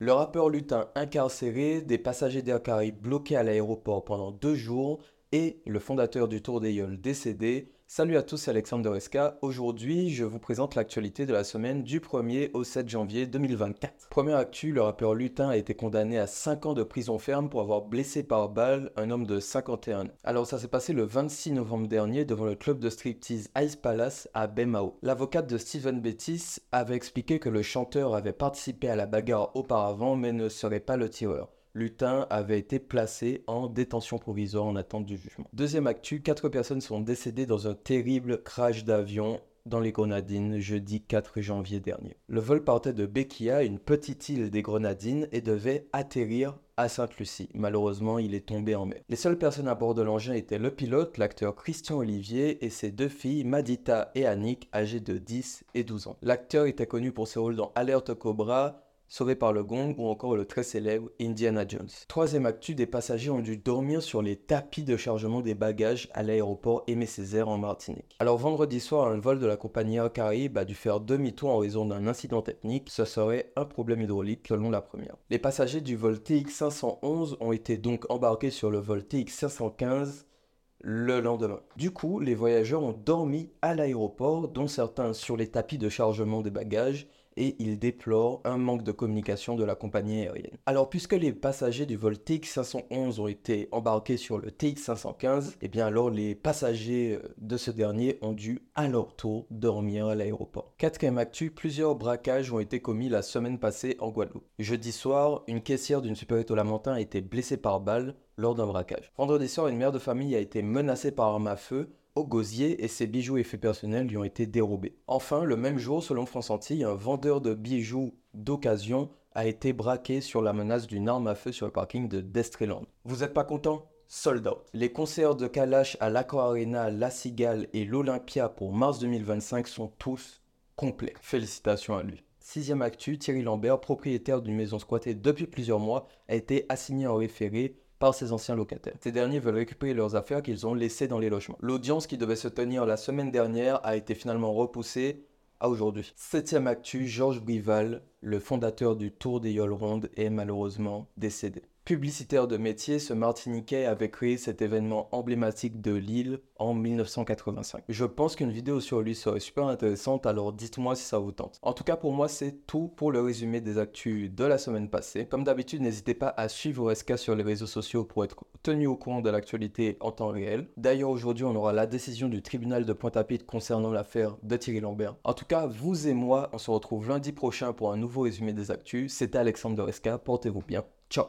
Le rappeur lutin incarcéré, des passagers d'Air bloqués à l'aéroport pendant deux jours et le fondateur du Tour des décédé, Salut à tous, Alexandre Doresca. Aujourd'hui, je vous présente l'actualité de la semaine du 1er au 7 janvier 2024. Première actu, le rappeur Lutin a été condamné à 5 ans de prison ferme pour avoir blessé par balle un homme de 51 ans. Alors ça s'est passé le 26 novembre dernier devant le club de striptease Ice Palace à Bemao. L'avocate de Steven Bettis avait expliqué que le chanteur avait participé à la bagarre auparavant mais ne serait pas le tireur. Lutin avait été placé en détention provisoire en attente du jugement. Deuxième actu, quatre personnes sont décédées dans un terrible crash d'avion dans les Grenadines jeudi 4 janvier dernier. Le vol partait de Bekia, une petite île des Grenadines, et devait atterrir à Sainte-Lucie. Malheureusement, il est tombé en mer. Les seules personnes à bord de l'engin étaient le pilote, l'acteur Christian Olivier, et ses deux filles, Madita et Annick, âgées de 10 et 12 ans. L'acteur était connu pour ses rôles dans Alerte Cobra, Sauvé par le Gong ou encore le très célèbre Indiana Jones. Troisième actu, des passagers ont dû dormir sur les tapis de chargement des bagages à l'aéroport Aimé Césaire en Martinique. Alors vendredi soir, un vol de la compagnie Air Caraïbes a dû faire demi-tour en raison d'un incident technique. Ce serait un problème hydraulique selon la première. Les passagers du vol TX511 ont été donc embarqués sur le vol TX515 le lendemain. Du coup, les voyageurs ont dormi à l'aéroport, dont certains sur les tapis de chargement des bagages et il déplore un manque de communication de la compagnie aérienne. Alors puisque les passagers du vol TX511 ont été embarqués sur le TX515, et eh bien alors les passagers euh, de ce dernier ont dû à leur tour dormir à l'aéroport. Quatrième actu, plusieurs braquages ont été commis la semaine passée en Guadeloupe. Jeudi soir, une caissière d'une supérette au a été blessée par balle lors d'un braquage. Vendredi soir, une mère de famille a été menacée par arme à feu au gosier et ses bijoux et faits personnels lui ont été dérobés. Enfin, le même jour, selon France Antilles, un vendeur de bijoux d'occasion a été braqué sur la menace d'une arme à feu sur le parking de Destreland. Vous êtes pas content? Sold out. Les concerts de Kalash à l'Aqua Arena, La Cigale et l'Olympia pour mars 2025 sont tous complets. Félicitations à lui. Sixième actu, Thierry Lambert, propriétaire d'une maison squattée depuis plusieurs mois, a été assigné en référé ses anciens locataires. Ces derniers veulent récupérer leurs affaires qu'ils ont laissées dans les logements. L'audience qui devait se tenir la semaine dernière a été finalement repoussée à aujourd'hui. Septième actu, Georges Brival, le fondateur du Tour des Yoles Rondes, est malheureusement décédé. Publicitaire de métier, ce Martiniquais avait créé cet événement emblématique de l'île en 1985. Je pense qu'une vidéo sur lui serait super intéressante, alors dites-moi si ça vous tente. En tout cas, pour moi, c'est tout pour le résumé des actus de la semaine passée. Comme d'habitude, n'hésitez pas à suivre SK sur les réseaux sociaux pour être tenu au courant de l'actualité en temps réel. D'ailleurs, aujourd'hui, on aura la décision du tribunal de Pointe-à-Pitre concernant l'affaire de Thierry Lambert. En tout cas, vous et moi, on se retrouve lundi prochain pour un nouveau résumé des actus. C'était Alexandre de portez-vous bien. Ciao